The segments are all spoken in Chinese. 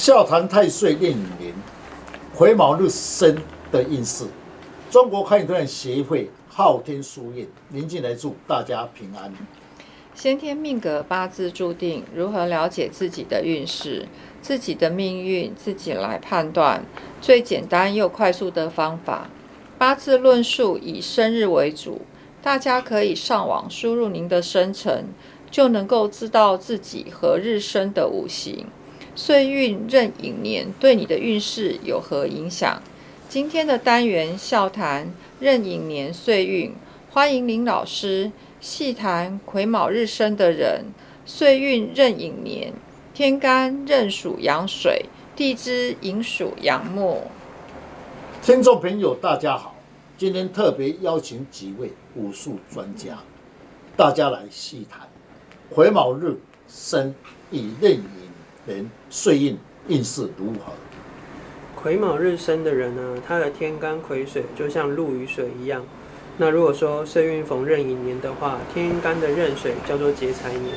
笑谈太岁炼影年，癸卯日生的运势。中国看运协会昊天书院，宁静来祝大家平安。先天命格八字注定，如何了解自己的运势、自己的命运，自己来判断。最简单又快速的方法，八字论述以生日为主，大家可以上网输入您的生辰，就能够知道自己何日生的五行。岁运壬寅年对你的运势有何影响？今天的单元笑谈壬寅年岁运，欢迎林老师细谈癸卯日生的人，岁运壬寅年，天干壬属阳水，地支寅属阳木。听众朋友，大家好，今天特别邀请几位武术专家，大家来细谈癸卯日生以壬寅。年岁运运势如何？癸卯日生的人呢，他的天干癸水就像陆与水一样。那如果说岁运逢壬寅年的话，天干的壬水叫做劫财年。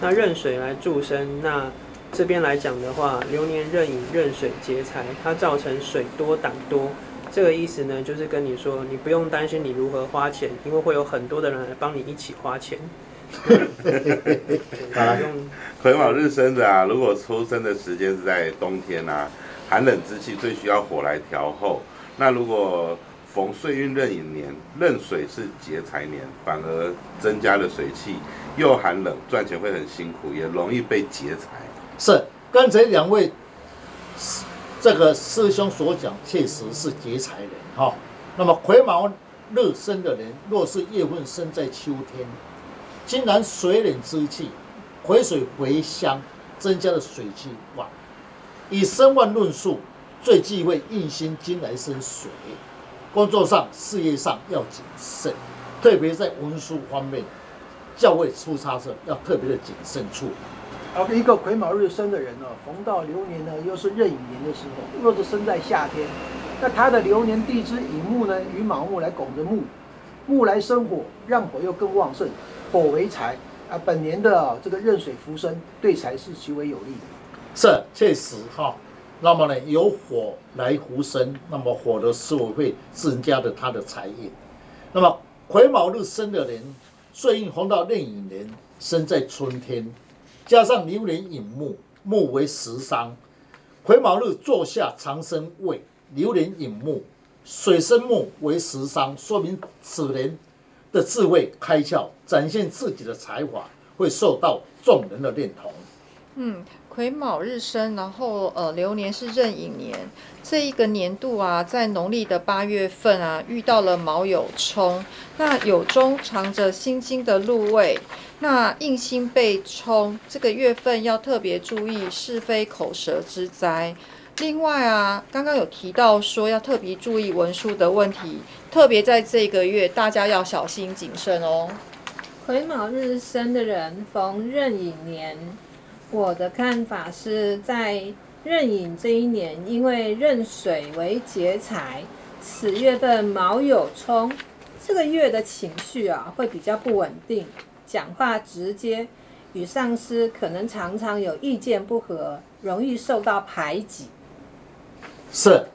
那壬水来助生，那这边来讲的话，流年壬寅壬水劫财，它造成水多胆多。这个意思呢，就是跟你说，你不用担心你如何花钱，因为会有很多的人来帮你一起花钱。啊，癸卯日生的啊，如果出生的时间是在冬天啊，寒冷之气最需要火来调候。那如果逢岁运壬寅年，壬水是劫财年，反而增加了水气，又寒冷，赚钱会很辛苦，也容易被劫财。是，刚才两位这个师兄所讲，确实是劫财人哈。那么癸卯日生的人，若是月份生在秋天。金然水冷之气，回水回香，增加了水气旺。以身旺论述，最忌讳印星金来生水。工作上、事业上要谨慎，特别在文书方面，较为出差时，要特别的谨慎处理。一个癸卯日生的人呢，逢到流年呢，又是壬寅年的时候，若是生在夏天，那他的流年地支乙木呢，与卯木来拱着木，木来生火，让火又更旺盛。火为财啊，本年的这个壬水浮生对财是极为有利的。是，确实哈。那么呢，有火来浮生，那么火的思维会增加的他的财运。那么癸卯日生的人，岁运逢到壬寅年，生在春天，加上流年引木，木为食伤。癸卯日坐下长生位，流年引木，水生木为食伤，说明此人。的智慧开窍，展现自己的才华，会受到众人的认同。嗯，癸卯日生，然后呃，流年是壬寅年，这一个年度啊，在农历的八月份啊，遇到了卯酉冲，那酉中藏着心经的禄位，那印星被冲，这个月份要特别注意是非口舌之灾。另外啊，刚刚有提到说要特别注意文书的问题，特别在这个月，大家要小心谨慎哦。癸卯日生的人逢壬寅年，我的看法是在壬寅这一年，因为壬水为劫财，此月份卯酉冲，这个月的情绪啊会比较不稳定，讲话直接，与上司可能常常有意见不合，容易受到排挤。是，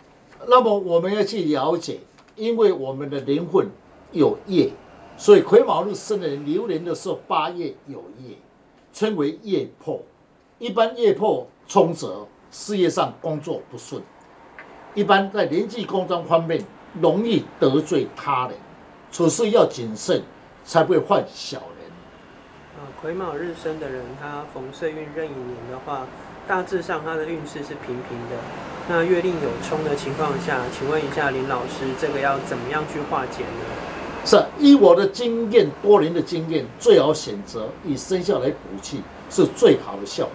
那么我们要去了解，因为我们的灵魂有业，所以癸卯日生的人流年的时候八月有业，称为业破。一般业破冲折，事业上工作不顺，一般在人际工作方面容易得罪他人，处事要谨慎，才不会犯小人。啊，癸卯日生的人，他逢岁运壬寅年的话。大致上，他的运势是平平的。那月令有冲的情况下，请问一下林老师，这个要怎么样去化解呢？是，依我的经验，多年的经验，最好选择以生肖来补气，是最好的效果。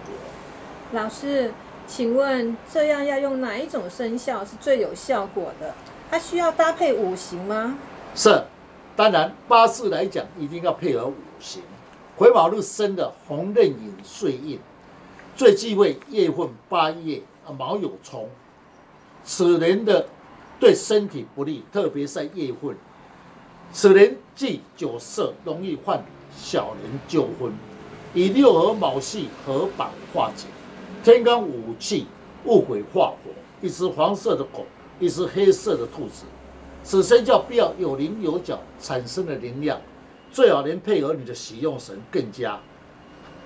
老师，请问这样要用哪一种生肖是最有效果的？它需要搭配五行吗？是，当然八字来讲，一定要配合五行。癸卯日生的红刃寅岁印。最忌讳夜混八月啊卯酉冲，此人的对身体不利，特别在夜混。此人忌酒色，容易患小人纠纷。以六合卯系合板化解，天干五气误会化火，一只黄色的狗，一只黑色的兔子。此生叫必要有棱有角，产生的能量，最好能配合你的喜用神更佳。